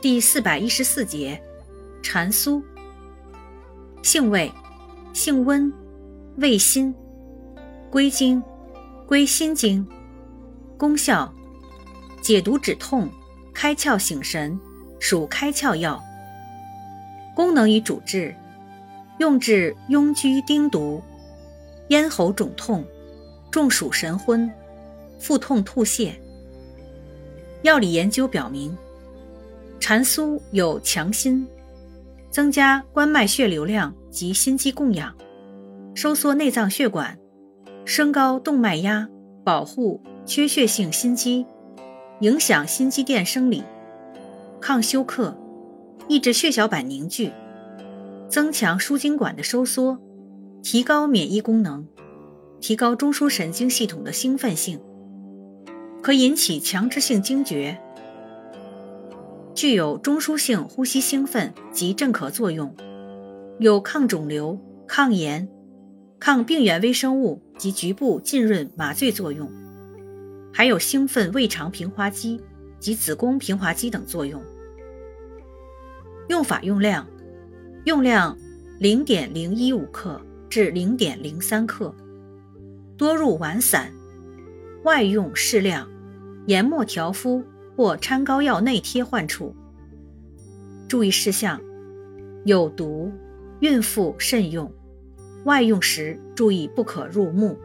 第四百一十四节，蟾酥。性味，性温，味辛，归经，归心经。功效，解毒止痛，开窍醒神，属开窍药。功能与主治，用治痈疽丁毒、咽喉肿痛、中暑神昏、腹痛吐泻。药理研究表明。蟾酥有强心、增加关脉血流量及心肌供氧、收缩内脏血管、升高动脉压、保护缺血性心肌、影响心肌电生理、抗休克、抑制血小板凝聚、增强输精管的收缩、提高免疫功能、提高中枢神经系统的兴奋性，可引起强制性惊厥。具有中枢性呼吸兴奋及镇咳作用，有抗肿瘤、抗炎、抗病原微生物及局部浸润麻醉作用，还有兴奋胃肠平滑肌及子宫平滑肌等作用。用法用量：用量零点零一五克至零点零三克，多入丸散，外用适量，研末调敷。或掺膏药内贴患处。注意事项：有毒，孕妇慎用。外用时注意不可入目。